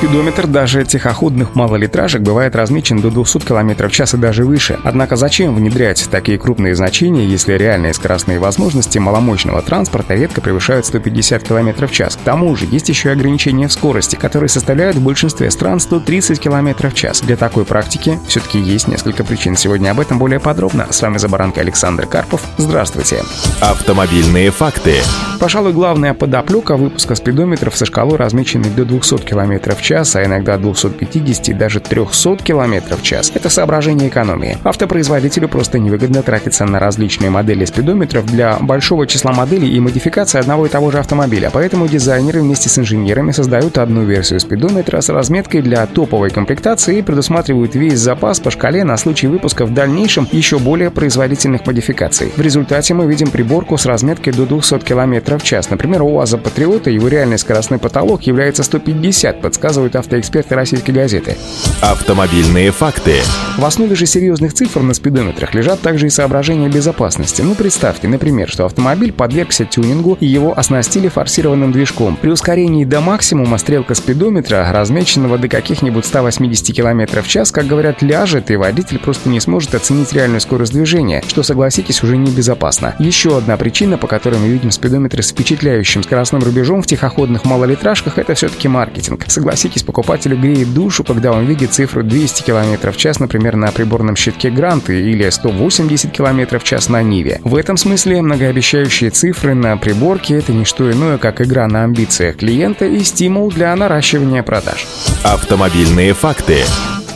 Спидометр даже тихоходных малолитражек бывает размечен до 200 км в час и даже выше. Однако зачем внедрять такие крупные значения, если реальные скоростные возможности маломощного транспорта редко превышают 150 км в час? К тому же есть еще и ограничения в скорости, которые составляют в большинстве стран 130 км в час. Для такой практики все-таки есть несколько причин. Сегодня об этом более подробно. С вами Забаранка Александр Карпов. Здравствуйте. Автомобильные факты. Пожалуй, главная подоплека выпуска спидометров со шкалой, размеченной до 200 км в час, а иногда 250 и даже 300 км в час. Это соображение экономии. Автопроизводителю просто невыгодно тратиться на различные модели спидометров для большого числа моделей и модификации одного и того же автомобиля. Поэтому дизайнеры вместе с инженерами создают одну версию спидометра с разметкой для топовой комплектации и предусматривают весь запас по шкале на случай выпуска в дальнейшем еще более производительных модификаций. В результате мы видим приборку с разметкой до 200 км в час. Например, у УАЗа Патриота его реальный скоростной потолок является 150, подсказывают автоэксперты российской газеты. Автомобильные факты. В основе же серьезных цифр на спидометрах лежат также и соображения безопасности. Ну, представьте, например, что автомобиль подвергся тюнингу и его оснастили форсированным движком. При ускорении до максимума стрелка спидометра, размеченного до каких-нибудь 180 км в час, как говорят, ляжет, и водитель просто не сможет оценить реальную скорость движения, что, согласитесь, уже небезопасно. Еще одна причина, по которой мы видим спидометры с впечатляющим скоростным рубежом в тихоходных малолитражках, это все-таки маркетинг. Согласитесь, покупателю греет душу, когда он видит цифру 200 км в час, например, на приборном щитке Гранты или 180 км в час на Ниве. В этом смысле многообещающие цифры на приборке — это не что иное, как игра на амбициях клиента и стимул для наращивания продаж. Автомобильные факты.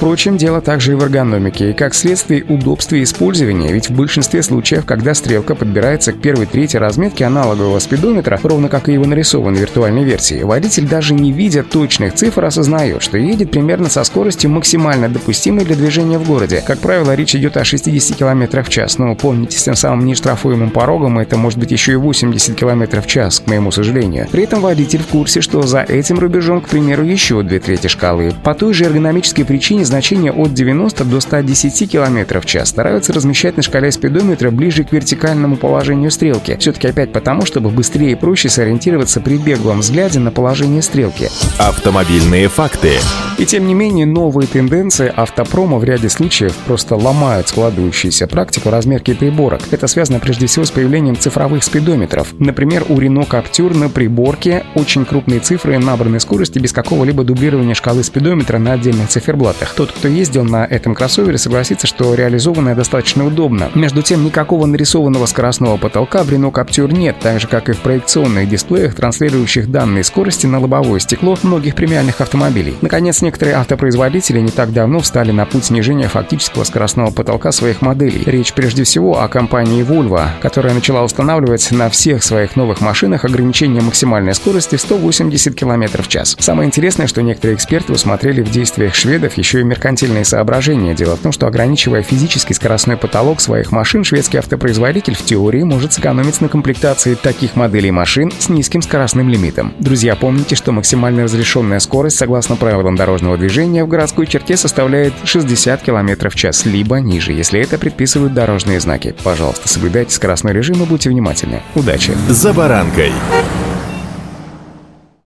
Впрочем, дело также и в эргономике, и как следствие удобстве использования, ведь в большинстве случаев, когда стрелка подбирается к первой трети разметки аналогового спидометра, ровно как и его нарисован виртуальной версии, водитель даже не видя точных цифр осознает, что едет примерно со скоростью максимально допустимой для движения в городе. Как правило, речь идет о 60 км в час, но помните, с тем самым нештрафуемым порогом это может быть еще и 80 км в час, к моему сожалению. При этом водитель в курсе, что за этим рубежом, к примеру, еще две трети шкалы. По той же эргономической причине значения от 90 до 110 км в час стараются размещать на шкале спидометра ближе к вертикальному положению стрелки. Все-таки опять потому, чтобы быстрее и проще сориентироваться при беглом взгляде на положение стрелки. Автомобильные факты. И тем не менее, новые тенденции автопрома в ряде случаев просто ломают складывающуюся практику размерки приборок. Это связано прежде всего с появлением цифровых спидометров. Например, у Renault Captur на приборке очень крупные цифры набранной скорости без какого-либо дублирования шкалы спидометра на отдельных циферблатах. Тот, кто ездил на этом кроссовере, согласится, что реализованное достаточно удобно. Между тем, никакого нарисованного скоростного потолка в Renault Captur нет, так же, как и в проекционных дисплеях, транслирующих данные скорости на лобовое стекло многих премиальных автомобилей. Наконец, некоторые автопроизводители не так давно встали на путь снижения фактического скоростного потолка своих моделей. Речь прежде всего о компании Volvo, которая начала устанавливать на всех своих новых машинах ограничение максимальной скорости в 180 км в час. Самое интересное, что некоторые эксперты усмотрели в действиях шведов еще и меркантильные соображения. Дело в том, что ограничивая физический скоростной потолок своих машин, шведский автопроизводитель в теории может сэкономить на комплектации таких моделей машин с низким скоростным лимитом. Друзья, помните, что максимально разрешенная скорость, согласно правилам дорожного движения, в городской черте составляет 60 км в час, либо ниже, если это предписывают дорожные знаки. Пожалуйста, соблюдайте скоростной режим и будьте внимательны. Удачи! «За баранкой».